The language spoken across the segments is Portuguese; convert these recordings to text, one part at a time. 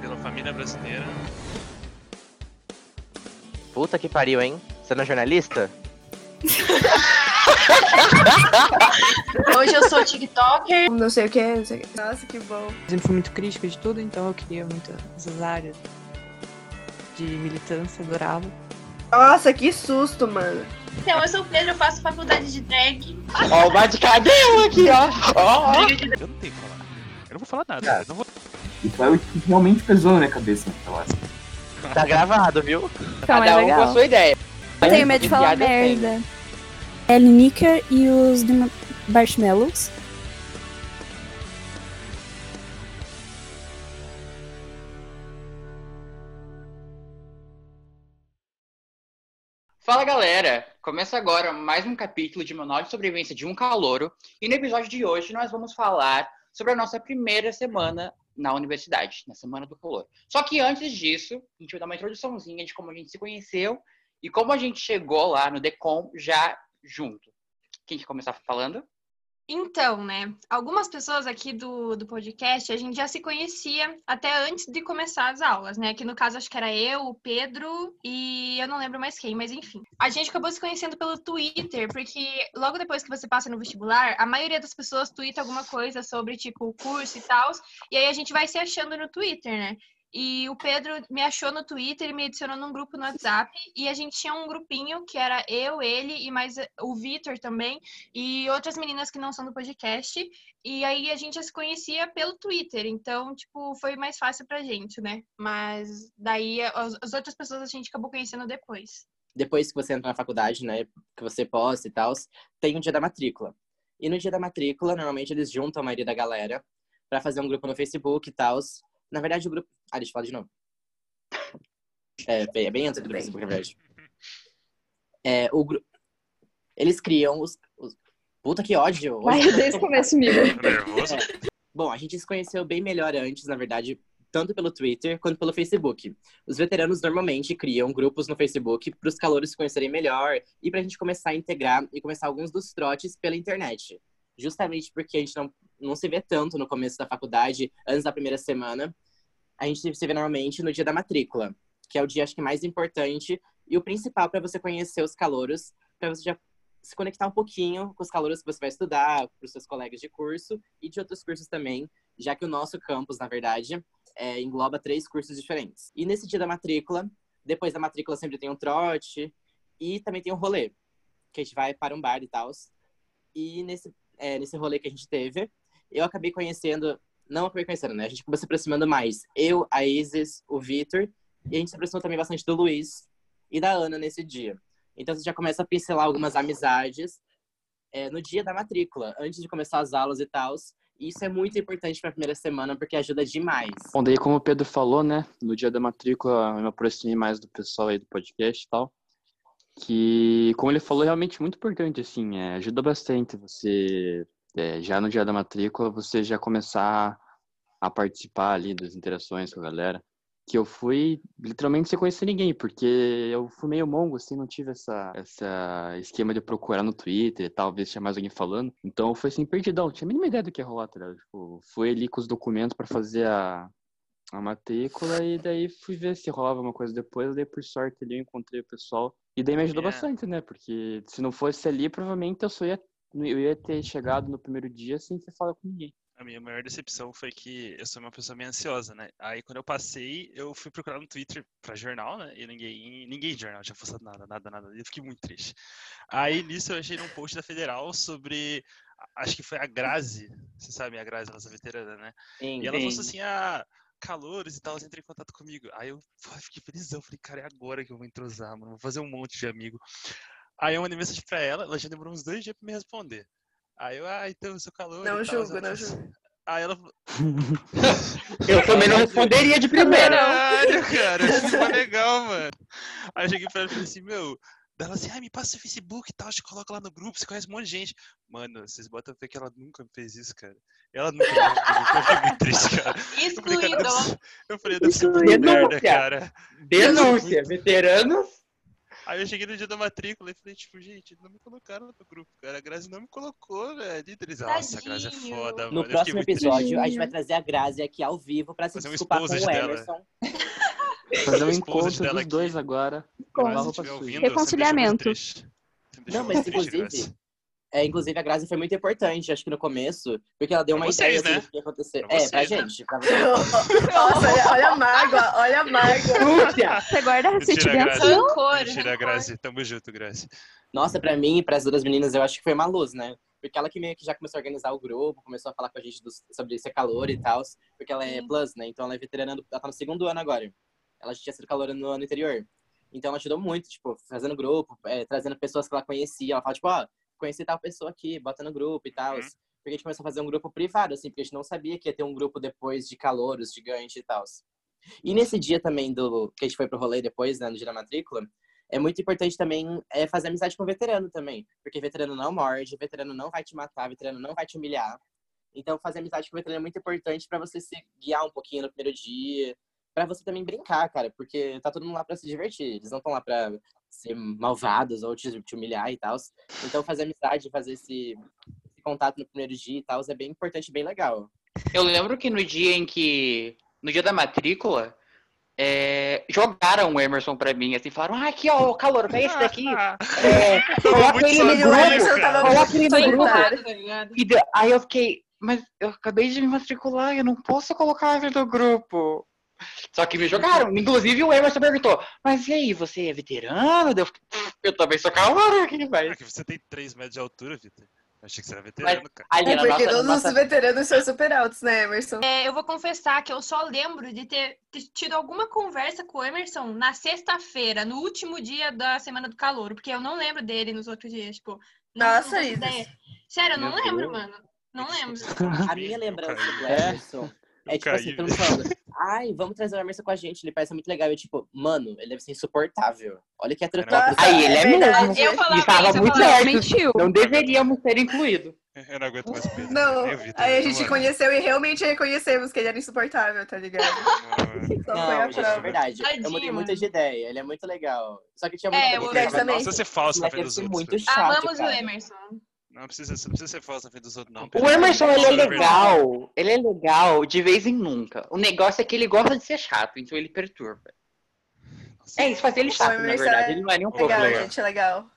pela família brasileira. Puta que pariu, hein? Você não é jornalista? Hoje eu sou TikToker. Não sei o que, não sei o que. Nossa, que bom. sempre fui muito crítica de tudo, então eu queria muito essas áreas de militância, adorava. Nossa, que susto, mano. Então, eu sou o Pedro, eu faço faculdade de drag. Ó, o bate-cabelo aqui, ó. Ó, ó. Eu não tenho o que falar. Eu não vou falar nada. Cara. eu não vou... E foi o que realmente pesou na minha cabeça naquela hora. Tá gravado, viu? Então, é Cada um legal. com a sua ideia. Eu tenho medo de falar merda. Ellie Nicker e os Marshmallows. Fala galera! Começa agora mais um capítulo de Manual de Sobrevivência de um Calouro. E no episódio de hoje nós vamos falar sobre a nossa primeira semana na universidade, na Semana do Calor. Só que antes disso, a gente vai dar uma introduçãozinha de como a gente se conheceu e como a gente chegou lá no Decom já junto. Quem quer começar falando? Então, né? Algumas pessoas aqui do, do podcast, a gente já se conhecia até antes de começar as aulas, né? Que no caso acho que era eu, o Pedro e eu não lembro mais quem, mas enfim. A gente acabou se conhecendo pelo Twitter, porque logo depois que você passa no vestibular, a maioria das pessoas twitta alguma coisa sobre, tipo, o curso e tal. E aí a gente vai se achando no Twitter, né? E o Pedro me achou no Twitter e me adicionou num grupo no WhatsApp. E a gente tinha um grupinho que era eu, ele e mais o Vitor também e outras meninas que não são do podcast. E aí a gente se conhecia pelo Twitter, então, tipo, foi mais fácil pra gente, né? Mas daí as, as outras pessoas a gente acabou conhecendo depois. depois que você entra na faculdade, né, que você posta e tal, tem o dia da matrícula. E no dia da matrícula, normalmente eles juntam a maioria da galera pra fazer um grupo no Facebook e tal. Na verdade, o grupo. Ah, deixa eu falar de novo. É, bem- é bem antes do. Facebook, na verdade. É, o grupo. Eles criam os, os- Puta que ódio! Vai Hoje- desde o começo, amigo. Tô nervoso. Bom, a gente se conheceu bem melhor antes, na verdade, tanto pelo Twitter quanto pelo Facebook. Os veteranos normalmente criam grupos no Facebook para os calouros se conhecerem melhor e para a gente começar a integrar e começar alguns dos trotes pela internet. Justamente porque a gente não, não se vê tanto no começo da faculdade, antes da primeira semana. A gente se vê normalmente no dia da matrícula, que é o dia, acho que, mais importante e o principal para você conhecer os calouros, para você já se conectar um pouquinho com os calouros que você vai estudar, para os seus colegas de curso e de outros cursos também, já que o nosso campus, na verdade, é, engloba três cursos diferentes. E nesse dia da matrícula, depois da matrícula sempre tem um trote e também tem um rolê, que a gente vai para um bar e tal. E nesse, é, nesse rolê que a gente teve, eu acabei conhecendo, não acabei conhecendo, né? A gente acabou se aproximando mais. Eu, a Isis, o Vitor, e a gente se aproximou também bastante do Luiz e da Ana nesse dia. Então você já começa a pincelar algumas amizades é, no dia da matrícula, antes de começar as aulas e tal. Isso é muito importante para a primeira semana, porque ajuda demais. Bom, daí como o Pedro falou, né, no dia da matrícula eu me aproximei mais do pessoal aí do podcast e tal, que, como ele falou, é realmente muito importante, assim, é, ajuda bastante você, é, já no dia da matrícula, você já começar a participar ali das interações com a galera, que eu fui literalmente sem conhecer ninguém, porque eu fui meio mongo, assim, não tive essa, essa esquema de procurar no Twitter tal, ver se tinha mais alguém falando. Então foi assim, perdidão, não tinha a mínima ideia do que ia rolar, tá? Tipo, fui ali com os documentos para fazer a, a matrícula e daí fui ver se rolava uma coisa depois, daí por sorte ali eu encontrei o pessoal. E daí me ajudou É. bastante, né? Porque se não fosse ali, provavelmente eu só ia, eu ia ter chegado no primeiro dia sem ter falado com ninguém. A minha maior decepção foi que eu sou uma pessoa meio ansiosa, né? Aí quando eu passei, eu fui procurar no Twitter pra jornal, né? E ninguém, ninguém de jornal tinha postado nada, nada, nada. E eu fiquei muito triste. Aí nisso eu achei num post da Federal sobre. Acho que foi a Grazi, você sabe, a Grazi, a nossa veterana, né? Sim, E ela Sim. postou assim, ah, calores e tal, entrou em contato comigo. Aí eu pô, fiquei felizão, falei, cara, é agora que eu vou entrosar, mano, vou fazer um monte de amigo. Aí eu mandei mensagem pra ela, ela já demorou uns dois dias pra me responder. Aí eu, ah, então eu sou calor. Não tal, julgo, não julgo. Aí ela falou, Eu também não responderia de primeira. caralho, cara, isso foi legal, mano. Aí eu cheguei pra ela e falei assim, meu, daí ela assim, ah, me passa o Facebook e tal, te coloca lá no grupo, você conhece um monte de gente. Mano, vocês botam fé que ela nunca me fez isso, cara. Ela nunca me fez isso, eu fiquei muito triste, cara. Excluído. eu falei, deve ser muito Excluído. merda, cara. Denúncia, veteranos. Aí eu cheguei no dia da matrícula e falei, tipo, gente, não me colocaram no grupo, cara. A Grazi não me colocou, velho. Eles, nossa, a Grazi é foda, No mano. Próximo muito triste. episódio, a gente vai trazer a Grazi aqui ao vivo pra se Fazer um desculpar com o dela. Emerson. Fazer um encontro dos aqui. dois agora. Ouvindo, Reconciliamento. Não, mas inclusive, é, inclusive a Grazi foi muito importante, acho que no começo, porque ela deu Pra uma vocês, ideia né? do que ia acontecer. Pra é, pra vocês, né? gente. Pra você. Nossa, olha, olha a mágoa, olha a mágoa. Você guarda? Grazi. Rancor, Mentira, rancor. Grazi. Tamo junto, Grazi. Nossa, pra mim e pras outras meninas, eu acho que foi uma luz, né? Porque ela que meio que já começou a organizar o grupo, começou a falar com a gente dos- sobre ser calor e tal, porque ela é plus, né? Então ela é veterana, do- ela tá no segundo ano agora. Ela já tinha sido calor no ano anterior. Então ela ajudou muito, tipo, fazendo grupo, é, trazendo pessoas que ela conhecia. Ela fala, tipo, ó, conheci tal pessoa aqui, bota no grupo e tal. Uhum. Porque a gente começou a fazer um grupo privado, assim, porque a gente não sabia que ia ter um grupo depois de calouros gigante e tal. E nesse dia também do que a gente foi pro rolê depois, né, no dia da matrícula, é muito importante também é, fazer amizade com o veterano também. Porque veterano não morde, veterano não vai te matar, veterano não vai te humilhar. Então, fazer amizade com o veterano é muito importante pra você se guiar um pouquinho no primeiro dia. Pra você também brincar, cara. Porque tá todo mundo lá pra se divertir. Eles não estão lá pra ser malvados ou te, te humilhar e tal. Então, fazer amizade, fazer esse, esse contato no primeiro dia e tal é bem importante, bem legal. Eu lembro que no dia em que. No dia da matrícula, é, jogaram o Emerson pra mim, assim, falaram, ah, aqui, ó, o calor, pega esse daqui. É, coloca ele no grupo. Emerson tava Coloca ele no grupo. E aí eu fiquei, mas eu acabei de me matricular, eu não posso colocar ele no grupo. Só que me jogaram. Inclusive o Emerson perguntou, mas e aí, você é veterano? Eu, eu também sou calor aqui, Ah, mas. que você tem 3 metros de altura, Vitor. Eu achei que você era veterano, cara. Ali É porque nossa, todos nossa- os veteranos são super altos, né, Emerson? É, eu vou confessar que eu só lembro de ter, tido alguma conversa com o Emerson na sexta-feira, no último dia da Semana do Calor, porque eu não lembro dele nos outros dias, tipo. não- Nossa, ideia. Sério, eu não Meu lembro, Deus. mano. Não lembro. A minha lembrança do É. Emerson é Eu tipo assim, mundo falando, ai, vamos trazer o Emerson com a gente, ele parece muito legal. Eu, tipo, mano, ele deve ser insuportável. Olha que heterotópico. Nossa, Aí, ele é verdade. mesmo. Eu falava Estava muito falava. Mentiu. Não deveríamos ter incluído. Eu não aguento mais o Pedro. Não, o Vitor, aí a gente conheceu e realmente reconhecemos que ele era insuportável, tá ligado? Não, Só foi Não, a gente, é verdade. Tadinho, eu mudei muito mano. de ideia. Ele é muito legal. Só que tinha É, muita eu coisa. Não precisa ser falso na frente dos ser outros. muito velho. chato, Amamos o cara. Emerson. Não precisa, não precisa ser falso na frente dos outros, não. O Emerson, ele é legal. Ele é legal de vez em nunca. O negócio é que ele gosta de ser chato, então ele perturba. Nossa, É isso, fazer ele chato, na verdade. é Ele não é nem um pouco Legal, legal. gente, legal.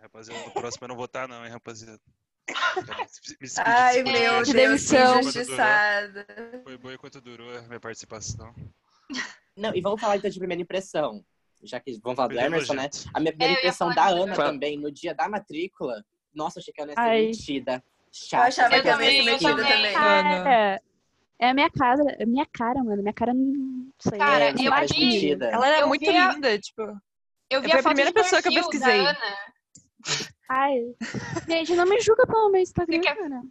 Rapaziada, no próximo eu não vou estar, não, hein, rapaziada. Me Ai, meu que demissão. injustiçada. Foi boa enquanto durou a minha participação. Não, e vamos falar então de primeira impressão. Já que vamos falar do Emerson, né? A minha primeira É, impressão da Ana também, no dia da matrícula. Nossa, achei que a Ana ia ser Ai. metida. Eu Chata. achava sabe Eu que ela também, ia eu ser metida também. também. Mano. É, é a minha cara, é a minha cara, mano. Minha cara não sei. Cara, É, eu vi-. Ela era Eu muito linda, tipo. Eu vi a a primeira de pessoa que eu pesquisei. Ai. Gente, não me julga pelo meu Instagram, quer- cara.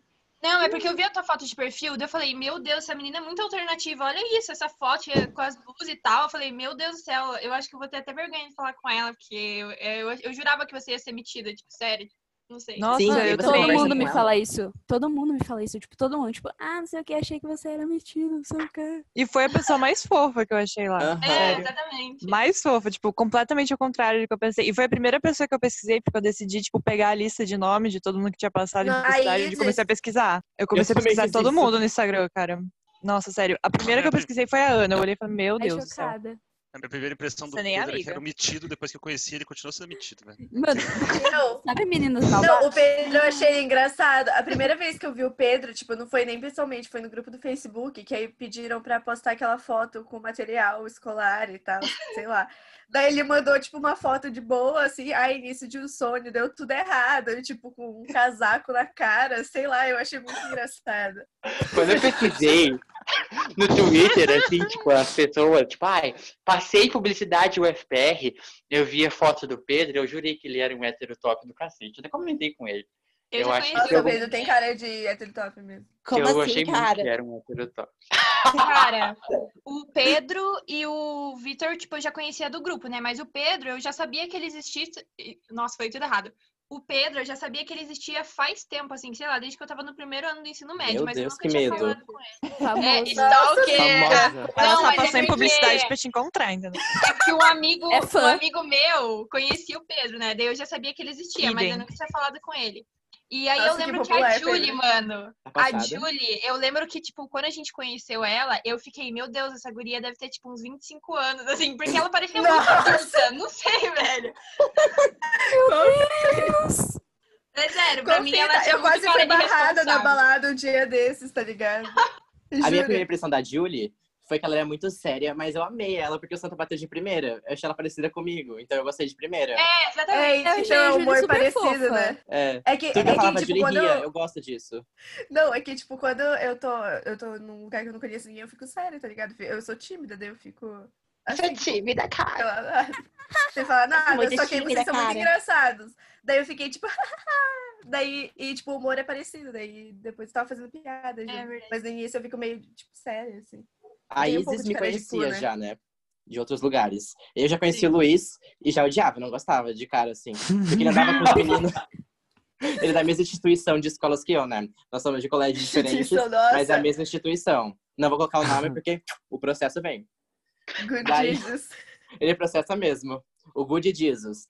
Não, é porque eu vi a tua foto de perfil, daí eu falei, meu Deus, essa menina é muito alternativa. Olha isso, essa foto é com as luzes e tal. Eu falei, meu Deus do céu, eu acho que eu vou ter até vergonha de falar com ela, porque eu, eu, eu jurava que você ia ser metida, tipo, sério. Não sei. Nossa, Sim, eu Todo mundo me ela? fala isso. Todo mundo me fala isso. Tipo, todo mundo. Tipo, ah, não sei o que, achei que você era metido, não sei o que. E foi a pessoa mais fofa que eu achei lá. Aham. É, exatamente. Mais fofa, tipo, completamente ao contrário do que eu pensei. E foi a primeira pessoa que eu pesquisei, porque eu decidi, tipo, pegar a lista de nome de todo mundo que tinha passado em Não, publicidade e comecei a pesquisar. Eu comecei a também pesquisar todo isso. mundo no Instagram, cara. Nossa, sério. A primeira que eu pesquisei foi a Ana. Eu olhei e falei, meu Ai, Deus do céu. A minha primeira impressão do Você nem é Pedro é que amiga. era um metido, depois que eu conheci ele, continuou sendo metido, velho. Mano, Não, sabe meninas Não, malvadas? o Pedro eu achei engraçado. A primeira vez que eu vi o Pedro, tipo, não foi nem pessoalmente, foi no grupo do Facebook, que aí pediram pra postar aquela foto com material escolar e tal, sei lá. Daí ele mandou, tipo, uma foto de boa, assim, aí início de um sonho, deu tudo errado, tipo, com um casaco na cara, sei lá, eu achei muito engraçado. Quando eu pesquisei no Twitter, assim, tipo, as pessoas, tipo, ai, passei publicidade UFPR, eu vi a foto do Pedro, eu jurei que ele era um hétero top do cacete. Eu até comentei com ele. Eu, Eu já acho que eu o Pedro tem cara de hétero top mesmo. Como eu assim, achei muito cara? que era um hétero top. Cara, o Pedro e o Vitor, tipo, eu já conhecia do grupo, né? Mas o Pedro, eu já sabia que ele existisse. e- Nossa, foi tudo errado. O Pedro, eu já sabia que ele existia faz tempo, assim, sei lá, desde que eu tava no primeiro ano do ensino médio, Meu mas Deus, eu nunca que tinha medo. falado com ele. Famoso. É, stalker! Famosa. Ela Não, só mas é passou em porque- publicidade pra te encontrar, entendeu? É porque um amigo, É um amigo meu conhecia o Pedro, né? Daí eu já sabia que ele existia, mas Idem. eu nunca tinha falado com ele. E aí Nossa, eu que lembro que, a popular, Julie, mano, Tá a. Julie, eu lembro que, tipo, quando a gente conheceu ela, eu fiquei, meu Deus, essa guria deve ter, tipo, uns 25 anos, assim, porque ela parecia muito adulta, não sei, velho. É sério, pra mim ela tinha eu quase fui barrada na balada um dia desses, tá ligado? A minha primeira impressão da Julie foi que ela era muito séria, mas eu amei ela porque o Santa bateu de primeira. Eu achei ela parecida comigo, então eu gostei de primeira. É, exatamente. É, então é um humor parecido, fofa. né? É. É que, Tudo é eu falava, que tipo, quando... ria, eu gosto disso. Não, é que, tipo, quando eu tô, eu tô num lugar que eu não conheço ninguém, eu fico séria, tá ligado? Eu sou tímida, daí eu fico... Assim, tímida, cara. Sem falar nada, só que vocês são muito engraçados. Daí eu fiquei, tipo... daí, e, tipo, o humor é parecido, daí depois eu tava fazendo piada, gente. verdade. Mas no início eu fico meio, tipo, séria, assim. A Tem um Isis de me cu, conhecia né? já, né? De outros lugares. Eu já conheci o Luiz e já odiava, não gostava de cara, assim. Porque ele andava com os meninos. Ele é da mesma instituição de escolas que eu, né? Nós somos de colégios diferentes, mas é a mesma instituição. Não vou colocar o nome porque o processo vem. good Daí- Jesus. Ele processa mesmo. O Good Jesus.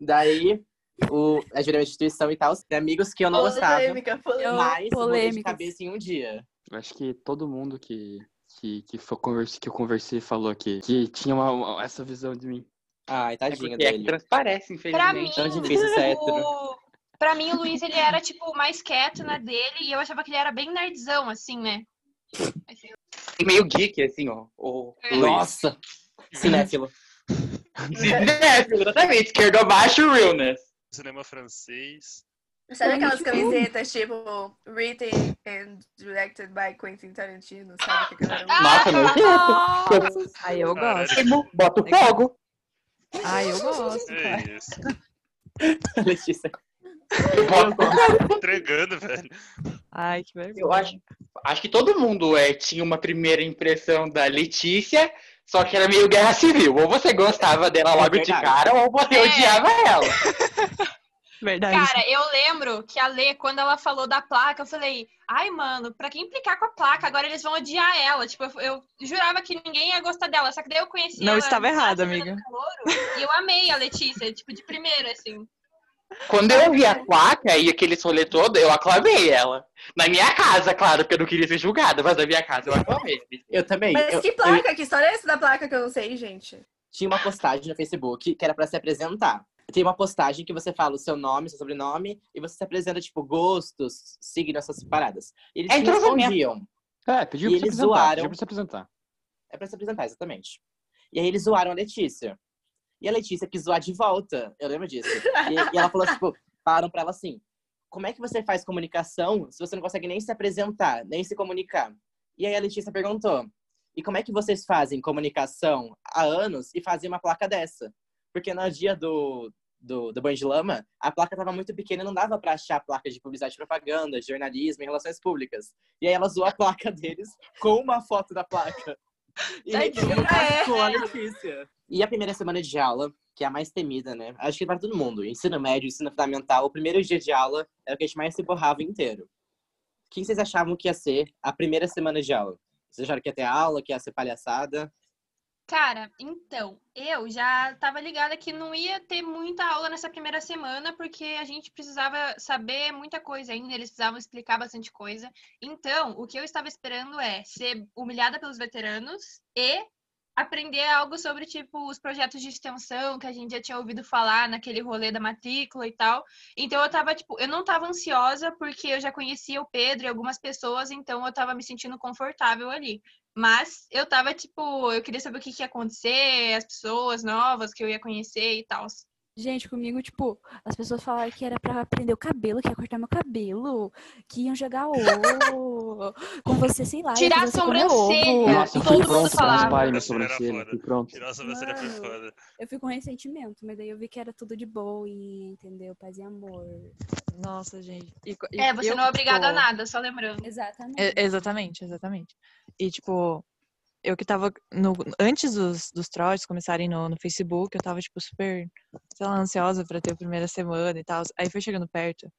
Daí, o, a Júlia é uma instituição e tal. Tem amigos que eu não gostava, Polêmica, polêmica. Mas mudei de cabeça em um dia. Eu acho que todo mundo que, que, que, foi converse, que eu conversei falou aqui que tinha uma, uma- essa visão de mim. Ai, É tadinho porque é que dele. transparece, Pra mim, infelizmente. Tão difícil ser hétero. pra mim, o Luiz, ele era, tipo, mais quieto na dele e eu achava que ele era bem nerdzão, assim, né? Assim, meio geek, assim, ó. O É. Nossa! Cinéfilo. É, exatamente. Esquerdo abaixo, realness. Cinema francês. Sabe aquelas que camisetas, tipo, written and directed by Quentin Tarantino, sabe? Que galera usa? Nossa, não. Nossa. Ai, eu gosto. Bota o fogo. Ai, eu gosto. É isso. Letícia. Bota- Entregando, velho. Ai, que vergonha. Eu acho, acho que todo mundo é, tinha uma primeira impressão da Letícia, só que era meio guerra civil. Ou você gostava dela logo de verdade. cara, ou você É. odiava ela. Verdade. Cara, eu lembro que a Lê, quando ela falou da placa, eu falei, ai, mano, pra que implicar com a placa? Agora eles vão odiar ela. Tipo, eu, eu jurava que ninguém ia gostar dela, só que daí eu conheci Não ela estava na errado, Semana amiga. Calouro, e eu amei a Letícia, tipo, de primeira, assim. Quando eu vi a placa e aquele rolê todo, eu aclamei ela. Na minha casa, claro, porque eu não queria ser julgada, mas na minha casa eu aclamei. Eu também. Mas eu- que eu- placa? Que história é essa da placa que eu não sei, gente? tinha uma postagem no Facebook que era pra se apresentar. Tem uma postagem que você fala o seu nome, seu sobrenome, e você se apresenta, tipo, gostos, signos, essas paradas. E eles É respondiam. É, pediu pra eles zoaram. Pediu pra se apresentar. É pra se apresentar, exatamente. E aí eles zoaram a Letícia. E a Letícia quis zoar de volta. Eu lembro disso. E, e ela falou, tipo, falaram pra ela assim: como é que você faz comunicação se você não consegue nem se apresentar, nem se comunicar? E aí a Letícia perguntou: e como é que vocês fazem comunicação há anos e fazem uma placa dessa? Porque no dia do, do, do Banho de Lama, a placa estava muito pequena e não dava pra achar placa de publicidade e propaganda, jornalismo e relações públicas. E aí ela zoou a placa deles com uma foto da placa. E aí mundo cascou a Letícia. E a primeira semana de aula, que é a mais temida, né? Acho que para todo mundo. Ensino médio, ensino fundamental, o primeiro dia de aula é o que a gente mais se borrava inteiro. O que vocês achavam que ia ser a primeira semana de aula? Vocês acharam que ia ter aula, que ia ser palhaçada? Cara, então, eu já tava ligada que não ia ter muita aula nessa primeira semana, porque a gente precisava saber muita coisa ainda, eles precisavam explicar bastante coisa. Então, o que eu estava esperando é ser humilhada pelos veteranos e aprender algo sobre, tipo, os projetos de extensão que a gente já tinha ouvido falar naquele rolê da matrícula e tal. Então, eu tava, tipo, eu não tava ansiosa, porque eu já conhecia o Pedro e algumas pessoas, então eu tava me sentindo confortável ali. Mas eu tava, tipo, eu queria saber o que, que ia acontecer, as pessoas novas que eu ia conhecer e tal. Gente, comigo, tipo, as pessoas falaram que era pra prender o cabelo, que ia cortar meu cabelo, que iam jogar ovo com você, sei lá. Tirar a sobrancelha. Nossa, eu todo fui mundo pronto pra falava. raspar minha sobrancelha. pronto. Tirar a sobrancelha foi foda. Eu fui com ressentimento, mas daí eu vi que era tudo de boa, entendeu? Paz e amor. Nossa, gente. E e É, você eu, não é obrigada a tipo, nada, só lembrando. Exatamente. É, exatamente, exatamente. E, tipo, eu que tava no, antes dos, dos trotes começarem no, no Facebook, eu tava, tipo, super, sei lá, ansiosa pra ter a primeira semana e tal. Aí foi chegando perto,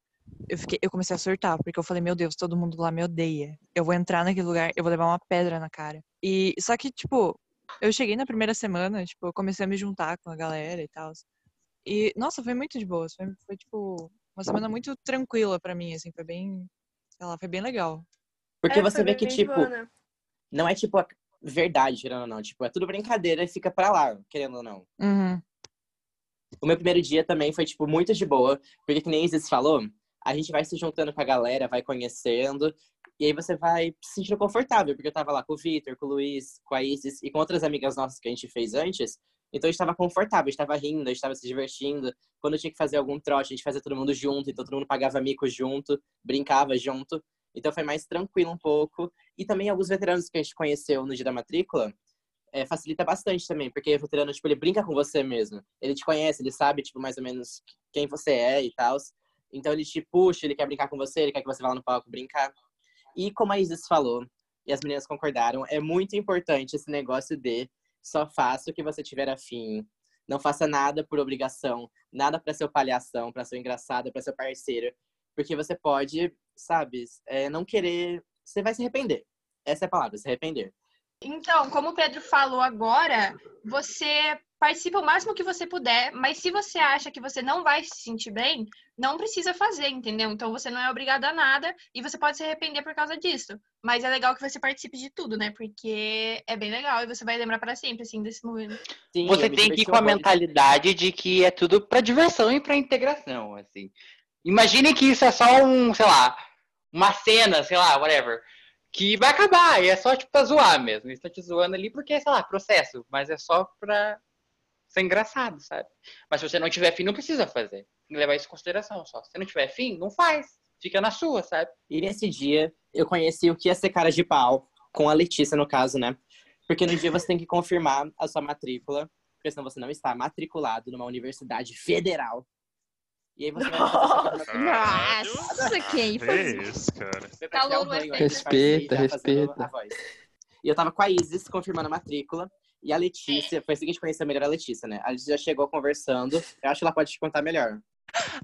eu, fiquei, eu comecei a surtar, porque eu falei, meu Deus, todo mundo lá me odeia. Eu vou entrar naquele lugar, eu vou levar uma pedra na cara. E só que, tipo, eu cheguei na primeira semana, tipo, eu comecei a me juntar com a galera e tal. E, nossa, foi muito de boa. Foi, foi, tipo, uma semana muito tranquila pra mim, assim, foi bem, sei lá, foi bem legal. Porque É, você vê que, tipo, boa, né? não é tipo verdade, querendo ou não. Tipo, é tudo brincadeira e fica pra lá, querendo ou não. Uhum. O meu primeiro dia também foi, tipo, muito de boa. Porque, que nem Isis falou, a gente vai se juntando com a galera, vai conhecendo. E aí você vai se sentindo confortável. Porque eu tava lá com o Vitor, com o Luiz, com a Isis e com outras amigas nossas que a gente fez antes. Então a gente tava confortável, a gente tava rindo, a gente tava se divertindo. Quando tinha que fazer algum trote, a gente fazia todo mundo junto. Então todo mundo pagava mico junto, brincava junto. Então foi mais tranquilo um pouco. E também alguns veteranos que a gente conheceu no dia da matrícula, é, facilita bastante também, porque o veterano, tipo, ele brinca com você mesmo. Ele te conhece, ele sabe, tipo, mais ou menos quem você é e tal. Então ele te puxa, ele quer brincar com você, ele quer que você vá lá no palco brincar. E como a Isis falou, e as meninas concordaram, é muito importante esse negócio de só faça o que você tiver afim. Não faça nada por obrigação, nada para ser palhação, para ser engraçado, para ser parceiro. Porque você pode, sabe, é, não querer. Você vai se arrepender. Essa é a palavra, se arrepender. Então, como o Pedro falou agora, você participa o máximo que você puder, mas se você acha que você não vai se sentir bem, não precisa fazer, entendeu? Então você não é obrigado a nada e você pode se arrepender por causa disso. Mas é legal que você participe de tudo, né? Porque é bem legal e você vai lembrar para sempre, assim, desse momento. Sim, Você tem que ir com a mentalidade de que é tudo pra diversão e pra integração, assim. Imagine que isso é só um, sei lá, uma cena, sei lá, whatever, que vai acabar e é só, tipo, pra zoar mesmo. Eles estão te zoando ali porque, sei lá, processo, mas é só pra ser engraçado, sabe? Mas se você não tiver fim, não precisa fazer. Tem que levar isso em consideração só. Se não tiver fim, não faz. Fica na sua, sabe? E nesse dia, eu conheci o que ia ser cara de pau, com a Letícia, no caso, né? Porque no dia você tem que confirmar a sua matrícula, porque senão você não está matriculado numa universidade federal. E aí você vai Nossa, quem É foi? isso, cara. Calor banho antes de Respeita, fazendo respeita. E eu tava com a Isis confirmando a matrícula. E a Letícia, foi assim que a gente conheceu melhor a Letícia, né? A Letícia já chegou conversando. Eu acho que ela pode te contar melhor.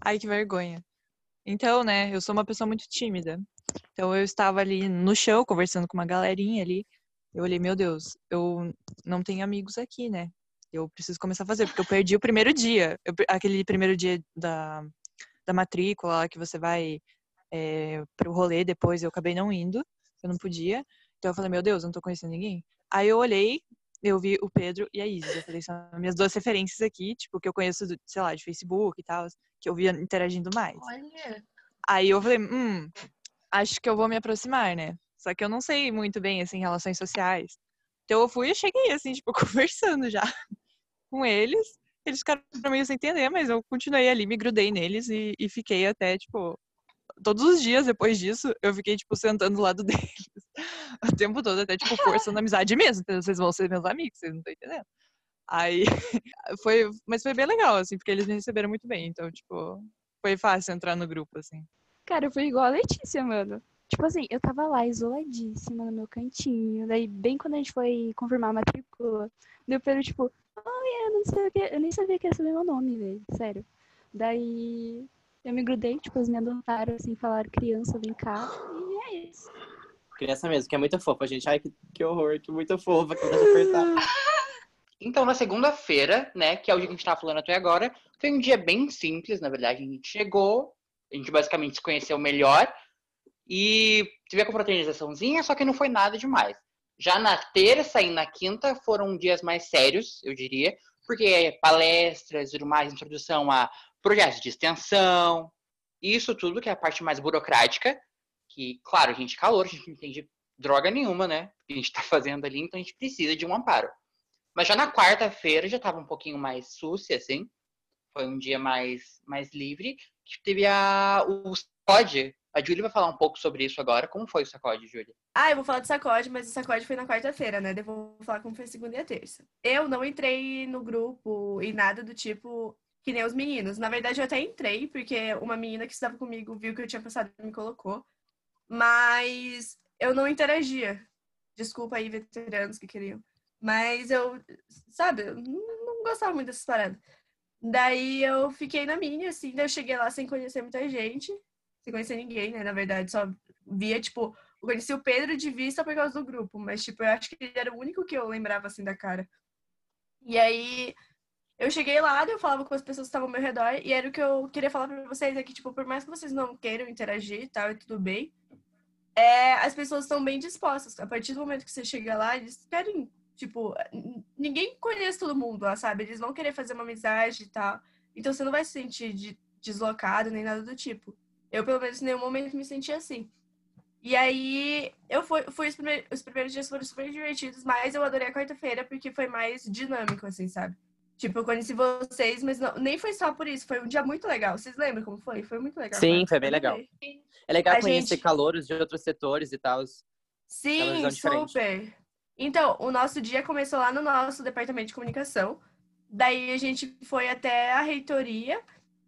Ai, que vergonha. Então, né, eu sou uma pessoa muito tímida. Então eu estava ali no chão conversando com uma galerinha ali. Eu olhei, meu Deus, eu não tenho amigos aqui, né? Eu preciso começar a fazer, porque eu perdi o primeiro dia. Eu aquele primeiro dia da, da matrícula, que você vai é, pro rolê depois, eu acabei não indo, eu não podia. Então eu falei, meu Deus, eu não tô conhecendo ninguém. Aí eu olhei, eu vi o Pedro e a Isis. Eu falei, são as minhas duas referências aqui, tipo, que eu conheço, sei lá, de Facebook e tal, que eu via interagindo mais. Olha. Aí eu falei, hum, acho que eu vou me aproximar, né? Só que eu não sei muito bem, assim, relações sociais. Então eu fui e cheguei, assim, tipo, conversando já com eles. Eles ficaram meio sem entender, mas eu continuei ali, me grudei neles e, e fiquei até, tipo, todos os dias depois disso, eu fiquei, tipo, sentando do lado deles o tempo todo, até, tipo, forçando amizade mesmo, entendeu? Vocês vão ser meus amigos, vocês não estão entendendo. Aí, foi, mas foi bem legal, assim, porque eles me receberam muito bem, então, tipo, foi fácil entrar no grupo, assim. Cara, eu fui igual a Letícia, mano. Tipo assim, eu tava lá isoladíssima no meu cantinho. Daí, bem quando a gente foi confirmar a matrícula, deu pelo tipo, ai, eu não sei o que. Eu nem sabia que ia saber meu nome, velho. Sério. Daí eu me grudei, tipo, eles me adotaram, assim, falaram, criança, vem cá. E é isso. Criança mesmo, que é muito fofa, gente. Ai, que, que horror, que muito fofa, que vontade de apertar. Então, na segunda-feira, né, que é o dia que a gente tava falando até agora, foi um dia bem simples, na verdade. A gente chegou, a gente basicamente se conheceu melhor e teve a confraternizaçãozinha, só que não foi nada demais. Já na terça e na quinta foram dias mais sérios, eu diria, porque palestras e mais, introdução a projetos de extensão, isso tudo que é a parte mais burocrática, que, claro, a gente calor, a gente não entende droga nenhuma, né, que a gente tá fazendo ali, então a gente precisa de um amparo. Mas já na quarta-feira já estava um pouquinho mais sucia, assim. Foi um dia mais, mais livre. Que teve a, o sacode. A Júlia vai falar um pouco sobre isso agora. Como foi o sacode, Júlia? Ah, eu vou falar do sacode, mas o sacode foi na quarta-feira, né? Vou falar como foi segunda e a terça. Eu não entrei no grupo e nada do tipo que nem os meninos. Na verdade, eu até entrei, porque uma menina que estava comigo viu que eu tinha passado e me colocou. Mas eu não interagia Desculpa aí, veteranos que queriam. Mas eu, sabe, eu não gostava muito dessas paradas. Daí eu fiquei na minha, assim, daí eu cheguei lá sem conhecer muita gente, sem conhecer ninguém, né? Na verdade, só via, tipo, eu conheci o Pedro de vista por causa do grupo, mas, tipo, eu acho que ele era o único que eu lembrava, assim, da cara. E aí, eu cheguei lá, eu falava com as pessoas que estavam ao meu redor, e era o que eu queria falar pra vocês, é que, tipo, por mais que vocês não queiram interagir e tal, e tudo bem, é, as pessoas estão bem dispostas. A partir do momento que você chega lá, eles querem Tipo, ninguém conhece todo mundo lá, sabe? Eles vão querer fazer uma amizade e tal. Então você não vai se sentir de- deslocado nem nada do tipo. Eu, pelo menos, em nenhum momento me senti assim. E aí, eu fui, fui os, primeiros, os primeiros dias foram super divertidos, mas eu adorei a quarta-feira porque foi mais dinâmico, assim, sabe? Tipo, eu conheci vocês, mas não, nem foi só por isso. Foi um dia muito legal. Vocês lembram como foi? Foi muito legal. Sim, cara. foi bem legal. É legal A conhecer gente- calouros de outros setores e tal. Sim, super. Então, o nosso dia começou lá no nosso departamento de comunicação. Daí a gente foi até a reitoria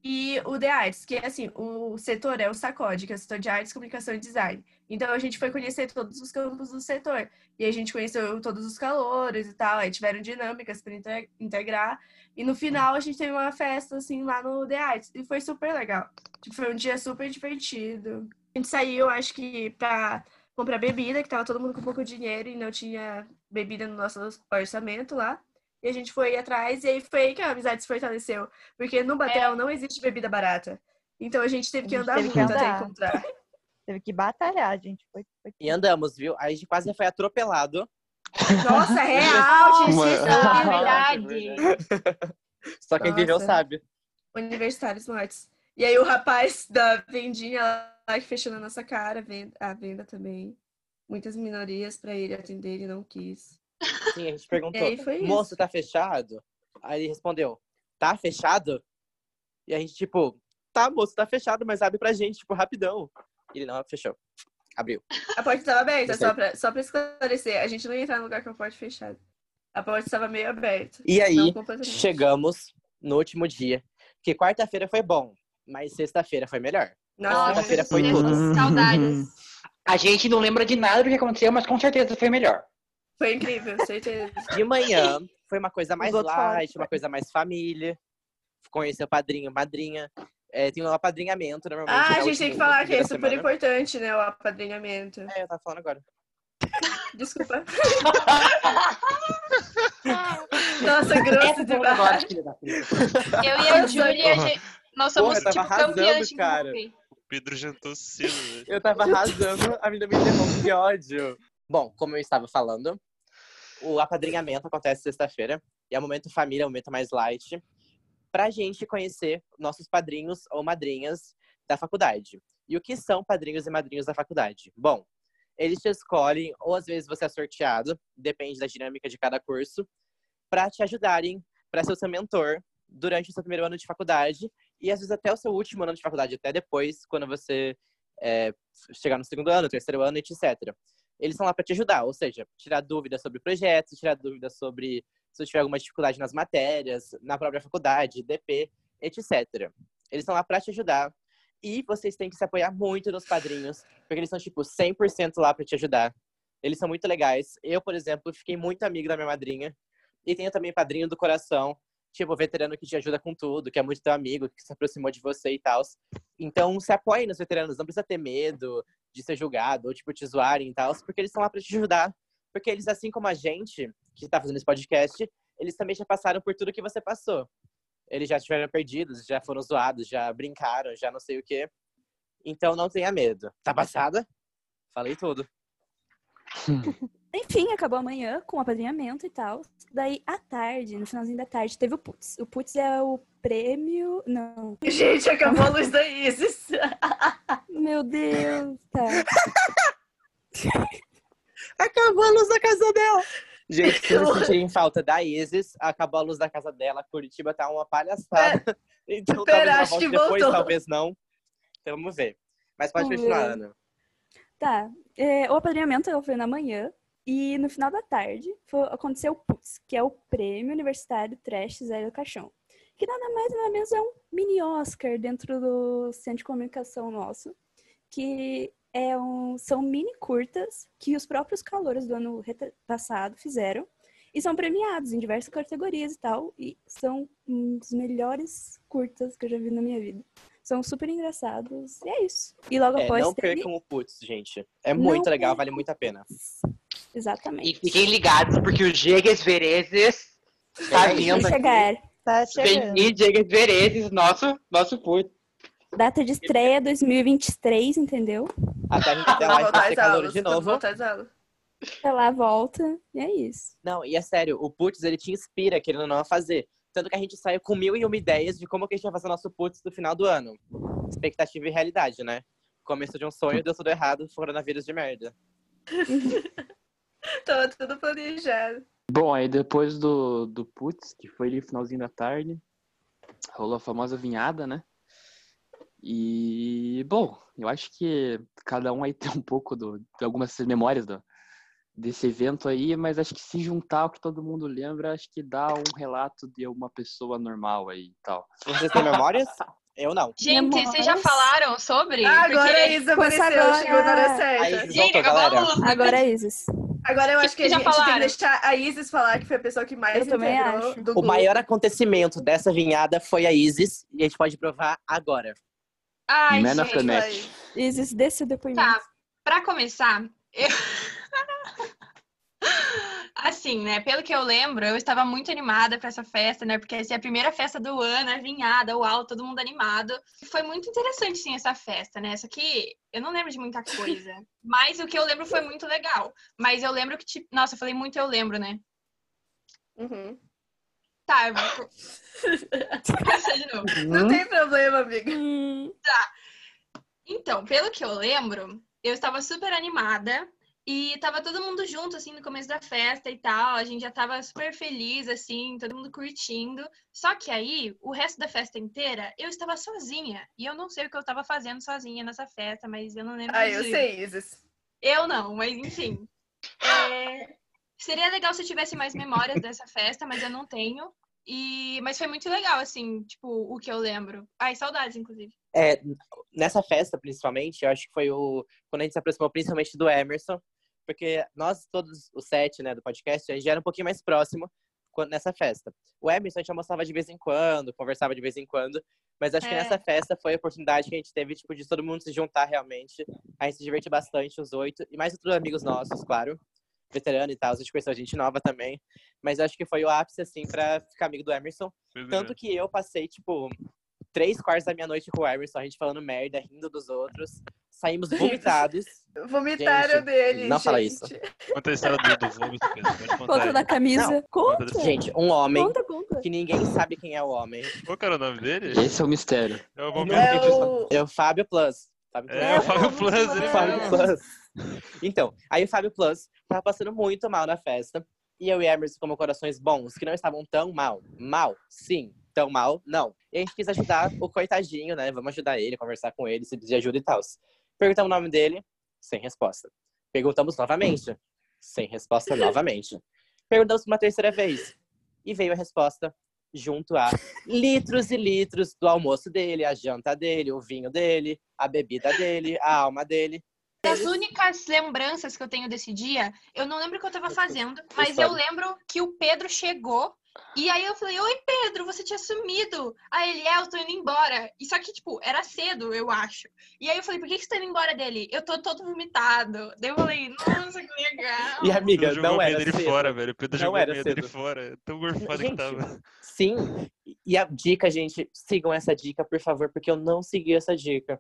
e o The Arts, que é assim, o setor é o SACOD, que é o setor de artes, comunicação e design. Então a gente foi conhecer todos os campos do setor. E a gente conheceu todos os calouros e tal, aí tiveram dinâmicas para integrar. E no final a gente teve uma festa assim lá no The Arts e foi super legal. Tipo, foi um dia super divertido. A gente saiu, acho que pra comprar bebida, que tava todo mundo com pouco dinheiro e não tinha bebida no nosso orçamento lá. E a gente foi atrás, e aí foi aí que a amizade se fortaleceu. Porque no Batel não existe bebida barata. Então a gente teve que A gente andar teve que muito até andar. encontrar. Teve que batalhar, gente. Foi, foi... E andamos, viu? A gente quase foi atropelado. Nossa, real, Uma- esquecido. É verdade. Só quem viveu sabe. Universitários mortos. E aí o rapaz da vendinha lá que fechou na nossa cara, a venda também. Muitas minorias pra ele atender, ele não quis. Sim, a gente E perguntou. isso. Moço, tá fechado? Aí ele respondeu, tá fechado? E a gente, tipo, tá, moço, tá fechado, mas abre pra gente, tipo, rapidão. Ele não fechou. Abriu. A porta estava aberta, só pra, só pra esclarecer. A gente não ia entrar no lugar com a porta fechada. A porta estava meio aberta. E aí, chegamos no último dia. Porque quarta-feira foi bom, mas sexta-feira foi melhor. Nossa, Sexta-feira foi tudo. Saudades. A gente não lembra de nada do que aconteceu, mas com certeza foi melhor. Foi incrível, certeza. De manhã foi uma coisa mais light, uma coisa mais família. Conhecer o padrinho, madrinha. É, tem um apadrinhamento, normalmente. Ah, é a o gente tem que falar que é super semana. importante, né? O apadrinhamento. É, eu tava falando agora. Desculpa. Nossa, grosso da puta. Eu e a Júlia, a gente- nós somos Porra, tipo campeãs de cara. O Pedro jantou cedo, velho. Eu tava arrasando, a menina me interrompe, que ódio. Bom, como eu estava falando, o apadrinhamento acontece sexta-feira. E é o momento família, é o momento mais light. Pra gente conhecer nossos padrinhos ou madrinhas da faculdade. E o que são padrinhos e madrinhos da faculdade? Bom, eles te escolhem, ou às vezes você é sorteado, depende da dinâmica de cada curso, para te ajudarem, para ser o seu mentor durante o seu primeiro ano de faculdade e às vezes até o seu último ano de faculdade, até depois, quando você é, chegar no segundo ano, terceiro ano, etc. Eles estão lá para te ajudar, ou seja, tirar dúvidas sobre projetos, tirar dúvidas sobre se você tiver alguma dificuldade nas matérias, na própria faculdade, DP, etc. Eles estão lá para te ajudar e vocês têm que se apoiar muito nos padrinhos, porque eles são, tipo, 100% lá para te ajudar. Eles são muito legais. Eu, por exemplo, fiquei muito amigo da minha madrinha. E tenho também padrinho do coração, tipo, veterano que te ajuda com tudo, que é muito teu amigo, que se aproximou de você e tal. Então, se apoie nos veteranos, não precisa ter medo de ser julgado ou, tipo, te zoarem e tal, porque eles estão lá pra te ajudar. Porque eles, assim como a gente, que tá fazendo esse podcast, eles também já passaram por tudo que você passou. Eles já estiveram perdidos, já foram zoados, já brincaram, já não sei o quê. Então, não tenha medo. Tá passada? Falei tudo. Enfim, acabou amanhã com o apadrinhamento e tal. Daí, à tarde, no finalzinho da tarde, teve o Putz. O Putz é o prêmio. Não. Gente, acabou a luz da Isis. Meu Deus. Tá. Acabou a luz da casa dela. Gente, se vocês sentirem falta da Isis, acabou a luz da casa dela. Curitiba tá uma palhaçada. Então Pera, talvez acho que depois, voltou. talvez não. Então vamos ver. Mas pode Vamos continuar, ver. Ana. Tá. É, o apadrinhamento foi na manhã. E no final da tarde foi, aconteceu o Putz, que é o Prêmio Universitário Trash Zé do Caixão. Que nada mais nada menos é um mini Oscar dentro do centro de comunicação nosso. Que é um- são mini curtas que os próprios calouros do ano passado fizeram e são premiados em diversas categorias e tal. E são um dos melhores curtas que eu já vi na minha vida. São super engraçados e é isso. E logo É, após não teve... percam o Putz, gente. É Não muito legal, percam vale muito a pena. Exatamente. E fiquem ligados, porque o Jegas Verezes tá Vai vindo chegar. Tá Vem chegando. aí, Jegas Verezes, nosso, nosso puto. Data de estreia 2023, entendeu? Até a gente até lá vai às calor de novo. Até lá volta. E é isso. Não, e é sério, o Putz, ele te inspira, querendo ou não, a fazer. Tanto que a gente saiu com mil e uma ideias de como que a gente vai fazer o nosso Putz no final do ano. Expectativa e realidade, né? Começo de um sonho, deu tudo errado, coronavírus de merda. Tava tudo planejado. Bom, aí depois do, do Putz, que foi ali no finalzinho da tarde, rolou a famosa vinhada, né? E, bom, eu acho que cada um aí tem um pouco do, de algumas memórias do, desse evento aí, mas acho que se juntar o que todo mundo lembra, acho que dá um relato de uma pessoa normal aí e tal. Vocês têm memórias? Eu não. Gente, vocês já falaram sobre? Ah, agora Porque- a Isa apareceu, agora. chegou na hora A certa. Gente, voltou. Agora é Isis. Agora eu acho que a Já gente tem que falaram. deixar a Isis falar, que foi a pessoa que mais Eu também integrou acho. do O grupo. maior acontecimento dessa vinhada foi a Isis, e a gente pode provar agora. Ai, Man gente. Isis, seu depoimento. Tá, pra começar, eu... assim, né, pelo que eu lembro, eu estava muito animada pra essa festa, né, porque essa é a primeira festa do ano, a vinhada, uau, todo mundo animado. Foi muito interessante, sim, essa festa, né, só que eu não lembro de muita coisa, mas o que eu lembro foi muito legal. Mas eu lembro que, tipo, nossa, eu falei muito eu lembro, né. Uhum. Tá, eu vou de novo. Não tem problema, amiga. Hum, Então, pelo que eu lembro, eu estava super animada e tava todo mundo junto, assim, no começo da festa e tal. A gente já tava super feliz, assim, todo mundo curtindo. Só que aí, o resto da festa inteira, eu estava sozinha. E eu não sei o que eu tava fazendo sozinha nessa festa, mas eu não lembro. Ah, eu sei, Isis. Eu não, mas enfim. É, Seria legal se eu tivesse mais memórias dessa festa, mas eu não tenho. E... Mas foi muito legal, assim, tipo, o que eu lembro. Ai, saudades, inclusive. É, nessa festa, principalmente, eu acho que foi o. Quando a gente se aproximou principalmente do Emerson, porque nós, todos os sete, né, do podcast, a gente já era um pouquinho mais próximo quando- nessa festa. O Emerson a gente almoçava de vez em quando, conversava de vez em quando, mas acho que É. nessa festa foi a oportunidade que a gente teve, tipo, de todo mundo se juntar realmente. A gente se divertiu bastante, os oito, e mais outros amigos nossos, claro, veterano e tal, a gente conheceu gente nova também, mas acho que foi o ápice, assim, pra ficar amigo do Emerson. Tanto que eu passei, tipo, três quartos da minha noite com o Emerson, a gente falando merda, rindo dos outros. Saímos vomitados. Vomitaram Gente, dele. não fala gente. isso. Conta a história do, do vômito, Conta da camisa. Não, Conta. Gente, um homem Conta, conta. que ninguém sabe quem é o homem. Qual que era o nome dele? Esse é o mistério. É o momento É o... É o Fábio Plus. Fábio Plus. É, o Fábio Plus, ele Fábio. Plus. Então, aí o Fábio Plus tava passando muito mal na festa. E eu e Emerson, como corações bons, que não estavam tão mal. Mal, sim. Tão mal, não. E a gente quis ajudar o coitadinho, né? Vamos ajudar ele, conversar com ele, se pedir ajuda e tal. Perguntamos o nome dele, sem resposta. Perguntamos novamente, sem resposta novamente. Perguntamos uma terceira vez. E veio a resposta junto a litros e litros do almoço dele, a janta dele, o vinho dele, a bebida dele, a alma dele. Das únicas lembranças que eu tenho desse dia, eu não lembro o que eu tava fazendo, mas eu lembro que o Pedro chegou e aí eu falei, oi Pedro, você tinha sumido. Aí ele, é, eu tô indo embora. E só que, tipo, era cedo, eu acho. E aí eu falei, por que, que você tá indo embora dele? Eu tô todo vomitado. Daí eu falei, nossa, que legal. E amiga, Pedro jogou não o era medo dele cedo. fora, velho. O Pedro Não jogou o era medo dele cedo. fora. Tão gorfado que Gente, tava. Sim. E a dica, gente, sigam essa dica, por favor, porque eu não segui essa dica.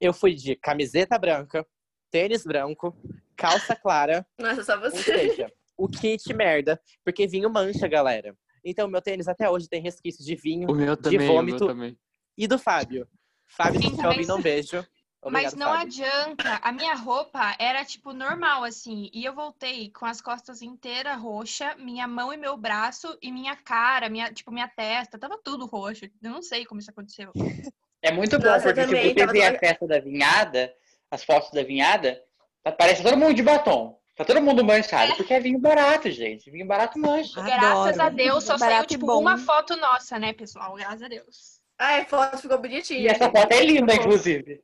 Eu fui de camiseta branca, tênis branco, calça clara, Nossa, só ou você. O kit merda, porque vinho mancha, galera. Então, meu tênis até hoje tem resquício de vinho O meu de também, o meu vômito também. e do Fábio. Fábio, se Sim, mas- ouvindo, um beijo. Mas Obrigado, não Fábio. adianta. A minha roupa era, tipo, normal, assim. E eu voltei com as costas inteiras roxa, minha mão e meu braço, e minha cara, minha, tipo, minha testa, tava tudo roxo. Eu não sei como isso aconteceu. É muito bom, Nossa, porque se você tava ver a festa da vinhada, as fotos da vinhada, tá- parece todo mundo de batom. Tá todo mundo manchado, porque é vinho barato, gente. Vinho barato mancha. Graças a Deus, só saiu, Barato e tipo, bom. uma foto nossa, né, pessoal? Graças a Deus. Ai, a foto ficou E bonitinha. essa foto é linda, inclusive.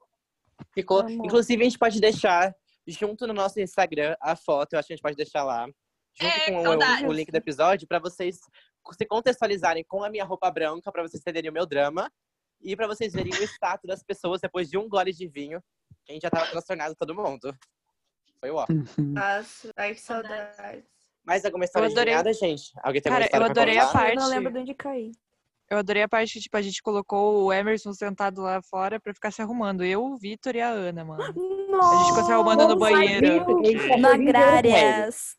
Ficou. Amor. Inclusive, a gente pode deixar junto no nosso Instagram a foto, eu acho que a gente pode deixar lá. Junto É, com o- o, link do episódio, pra vocês se contextualizarem com a minha roupa branca, pra vocês entenderem o meu drama. E pra vocês verem o status das pessoas depois de um gole de vinho. Que a gente já tava transtornado todo mundo. Foi ó. Nossa, ai que saudades. Mais alguma história de adorei. vinhada, gente? Alguém tem Cara, eu adorei a parte- Eu não lembro de onde caí. Eu adorei a parte que, tipo, a gente colocou o Emerson sentado lá fora pra ficar se arrumando. Eu, o Vitor e a Ana, mano. A gente ficou se arrumando no banheiro. Agrárias.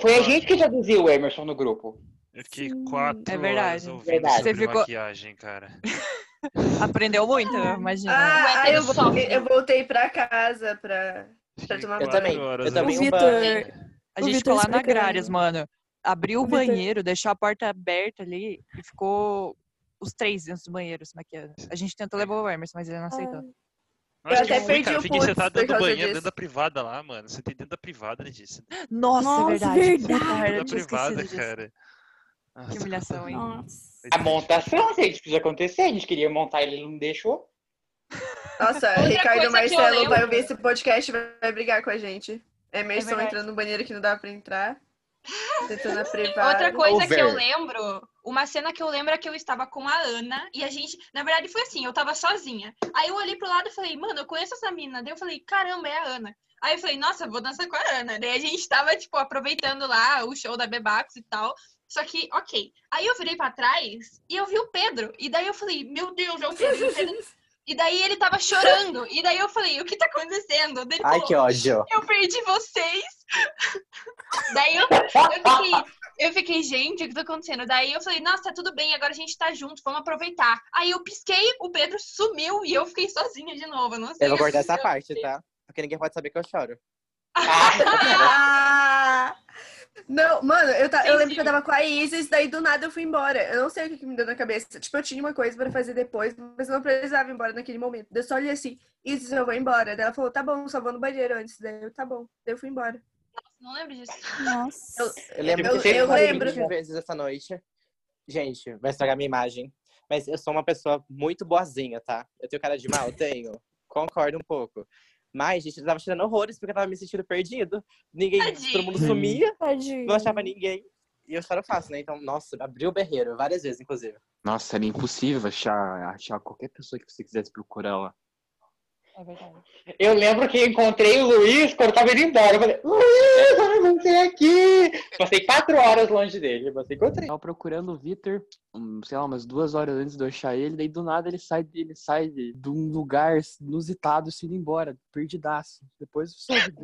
Foi, a gente que traduziu o Emerson no grupo. Eu fiquei Sim. quatro É verdade. horas ouvindo Verdade. sobre Você ficou- maquiagem, cara. Aprendeu muito, imagina. Ah, hétero eu, sofre. voltei, eu voltei pra casa pra. Tomar Eu também. horas Eu também O Vitor-. A gente ficou lá na. Agrárias, mano. Abriu o O banheiro, deixou a porta aberta ali e ficou os três dentro do banheiro se maquiando. A gente tentou levar o Emerson, mas ele não aceitou. Eu até fui, perdi cara. o Fiquei sentado por dentro do banheiro, disso. dentro da privada lá, mano. Você tem dentro da privada disso. Nossa, Nossa, é verdade. verdade. Eu Dentro da privada, cara. Nossa, Que humilhação, hein? Nossa. A montação, gente, precisa acontecer. A gente queria montar, ele não deixou. Nossa, Outra Ricardo Marcelo vai ouvir esse podcast e vai, brigar com a gente. Emerson verdade. entrando no banheiro que não dá pra entrar. Tentando na privada. Outra coisa que eu Over. lembro, uma cena que eu lembro é que eu estava com a Ana e a gente, na verdade foi assim, eu tava sozinha. Aí eu olhei pro lado e falei, mano, eu conheço essa mina. Daí eu falei, caramba, é a Ana. Aí eu falei, nossa, vou dançar com a Ana. Daí a gente tava, tipo, aproveitando lá o show da Bebacos e tal. Só que, ok. Aí eu virei pra trás e eu vi o Pedro. E daí eu falei, meu Deus, é o Pedro. E daí ele tava chorando. E daí eu falei, o que tá acontecendo? Daí ele Ai, falou, que ódio. eu perdi vocês. Daí eu, eu, fiquei, eu fiquei, gente, o que tá acontecendo? Daí eu falei, nossa, tá tudo bem, agora a gente tá junto, vamos aproveitar. Aí eu pisquei, o Pedro sumiu e eu fiquei sozinha de novo. Eu não sei Eu vou que cortar essa parte, tá? Porque ninguém pode saber que eu choro. Ah! Não, mano, eu, ta- eu lembro que eu tava com a Isis, daí do nada eu fui embora. Eu não sei o que, que me deu na cabeça. Tipo, eu tinha uma coisa pra fazer depois, mas eu não precisava ir embora naquele momento. Daí Eu só olhei assim, Isis, eu vou embora. Daí ela falou, tá bom, só vou no banheiro antes. Daí eu, tá bom. Daí eu fui embora. Não lembro disso. Nossa. Eu- Eu lembro Eu- que eu teve lembro. 20 vezes essa noite. Gente, vai estragar minha imagem. Mas eu sou uma pessoa muito boazinha, tá? Eu tenho cara de mal, eu tenho. Concordo um pouco. Mas, gente, eu tava tirando horrores porque eu tava me sentindo perdido. Ninguém, Tadinho. todo mundo sumia, Tadinho. não achava ninguém. E eu choro fácil, né? Então, nossa, abriu o berreiro várias vezes, inclusive. Nossa, era impossível achar, achar qualquer pessoa que você quisesse procurar lá. É verdade. Eu lembro que encontrei o Luiz quando eu tava indo embora. Eu falei, Luiz, olha você aqui! Passei quatro horas longe dele, mas encontrei. Tava procurando o Vitor, um, sei lá, umas duas horas antes de eu achar ele, daí do nada ele sai, ele sai de, de um lugar inusitado, se indo embora, perdidaço. Depois eu soube.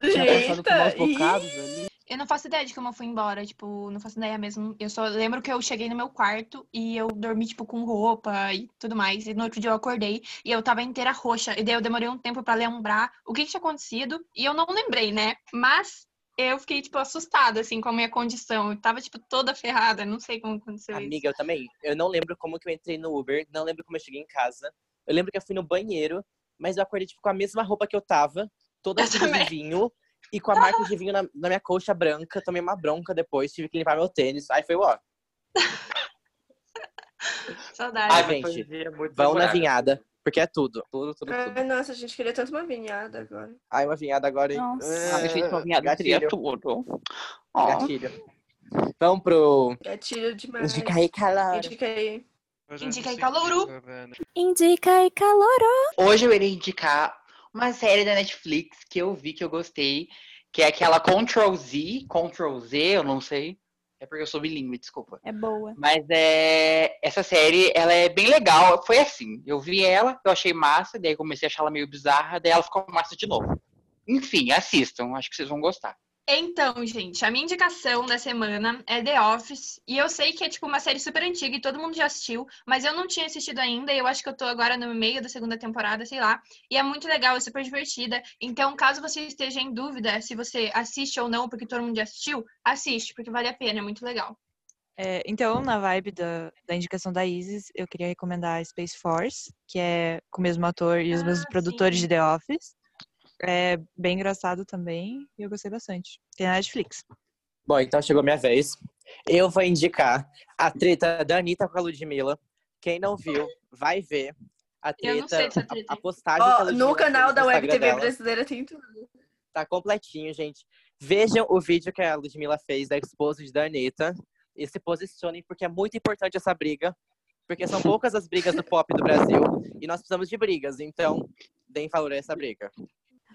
Tinha passado maus Eita, bocados ali. Eu não faço ideia de como eu fui embora, tipo, não faço ideia mesmo. Eu só lembro que eu cheguei no meu quarto e eu dormi, tipo, com roupa e tudo mais. E no outro dia eu acordei e eu tava inteira roxa. E daí eu demorei um tempo pra lembrar o que, que tinha acontecido. E eu não lembrei, né? Mas eu fiquei, tipo, assustada, assim, com a minha condição. Eu tava, tipo, toda ferrada. Não sei como aconteceu isso. Amiga, eu também. Eu não lembro como que eu entrei no Uber, não lembro como eu cheguei em casa. Eu lembro que eu fui no banheiro, mas eu acordei tipo, com a mesma roupa que eu tava, toda Eu suja de vinho, e com a marca de vinho na, na minha coxa branca. Tomei uma bronca depois, tive que limpar meu tênis. Aí foi, ó, Saudade. Ai, mas gente, vão na vinhada. Porque é tudo, tudo, tudo, nossa, a gente queria tanto uma vinhada agora. Ai, uma vinhada agora, hein? Nossa. Ai, gente, uma vinhada gatilho, seria tudo. Ó. gatilho. Vamos pro... Gatilho demais. Indica aí, calor. Indica aí. Indica aí. Indica e calorou. Hoje eu irei indicar uma série da Netflix que eu vi que eu gostei, que é aquela Control Z, Control Z, eu não sei. É porque eu sou bilíngue, desculpa. É boa. Mas é, essa série, ela é bem legal. Foi assim, eu vi ela, eu achei massa, daí comecei a achar ela meio bizarra, daí ela ficou massa de novo. Enfim, assistam, acho que vocês vão gostar. Então, gente, a minha indicação da semana é The Office. E eu sei que é tipo uma série super antiga e todo mundo já assistiu, mas eu não tinha assistido ainda. E eu acho que eu tô agora no meio da segunda temporada, sei lá. E é muito legal, é super divertida. Então, caso você esteja em dúvida se você assiste ou não, porque todo mundo já assistiu, assiste, porque vale a pena, é muito legal. É, então, na vibe da, da indicação da Isis, eu queria recomendar Space Force, que é com o mesmo ator e os Ah, mesmos produtores sim. de The Office. É bem engraçado também e eu gostei bastante. Tem na Netflix. Bom, então chegou minha vez. Eu vou indicar a treta da Anitta com a Ludmilla. Quem não viu, vai ver. A Eu não sei dessa a- treta A, postagem Ludmilla no canal da Web TV dela brasileira tem tudo. Tá completinho, gente. Vejam o vídeo que a Ludmilla fez da Exposed da Anitta. E se posicionem, porque é muito importante essa briga. Porque são poucas as brigas do pop do Brasil. E nós precisamos de brigas. Então, deem valor a essa briga.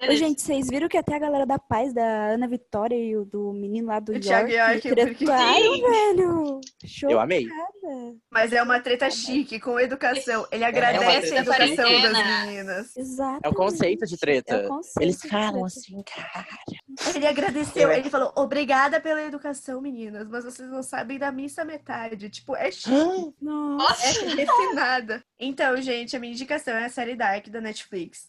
Ô, gente, vocês viram que até a galera da Paz, da Ana Vitória e o do menino lá do O Thiago York, York, tretaram, velho. Show. Eu amei. Mas é uma treta chique, com educação. Ele agradece treta a educação das meninas. Exato. É o conceito de treta. É o conceito Eles falam treta. assim, cara. Ele agradeceu, Eu- ele falou, obrigada pela educação, meninas, mas vocês não sabem da missa metade. Tipo, é chique, Nossa. é refinada. Então, gente, a minha indicação é a série Dark da Netflix.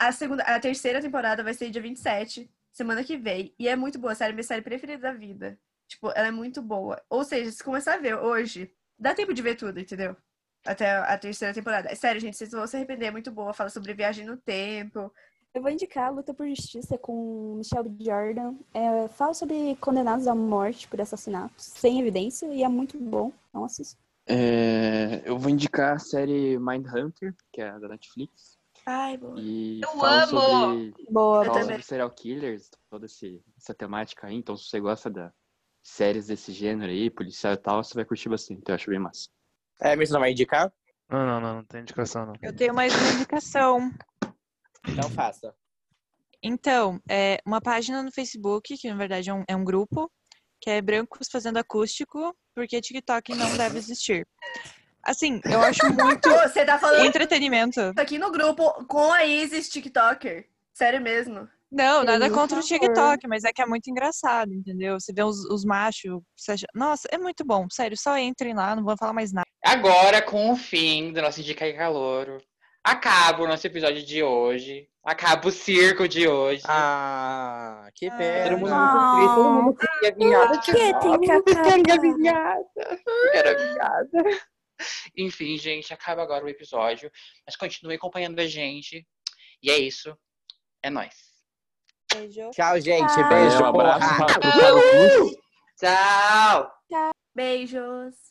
A, segunda, a terceira temporada vai ser dia 27, semana que vem. E é muito boa, sério, minha série preferida da vida. Tipo, ela é muito boa. Ou seja, se começar a ver hoje, dá tempo de ver tudo, entendeu? Até a terceira temporada. É sério, gente, vocês vão se arrepender, é muito boa. Fala sobre viagem no tempo. Eu vou indicar a Luta por Justiça com Michelle B. Jordan. É, fala sobre condenados à morte por assassinatos, sem evidência, e é muito bom. Não assista. É, eu vou indicar a série Mindhunter, que é da Netflix. Ai, boa. E Eu fala amo! sobre, Boa, Eu sobre serial killers, toda esse- essa temática aí. Então, se você gosta da séries desse gênero aí, policial e tal, você vai curtir bastante. Eu acho bem massa. É, Emerson não vai indicar? Não, não, não, não tem indicação, não. Eu tenho mais uma indicação. Então faça. Então, é uma página no Facebook, que na verdade é um, é um grupo, que é Brancos Fazendo Acústico, porque TikTok não deve existir. Assim, eu acho muito Você tá falando entretenimento. aqui no grupo com a Isis TikToker. Sério mesmo. Não, nada contra o. TikTok, mas é que é muito engraçado, entendeu? Você vê os, os machos, você acha... Nossa, é muito bom. Sério, só entrem lá, não vou falar mais nada. Agora, com o fim do nosso Indica aí Calouro, acaba o nosso episódio de hoje. Acaba o circo de hoje. Ah, que pena. Todo mundo muito triste, todo mundo queria vinhada. Por que tem que Eu queria acabar? vinhada. Eu quero vinhada. Enfim, gente, acaba agora o episódio. Mas continue acompanhando a gente. E é isso. É nóis. Beijo. Tchau, gente. Tchau. Beijo. um abraço Cruz. Tchau! Beijos.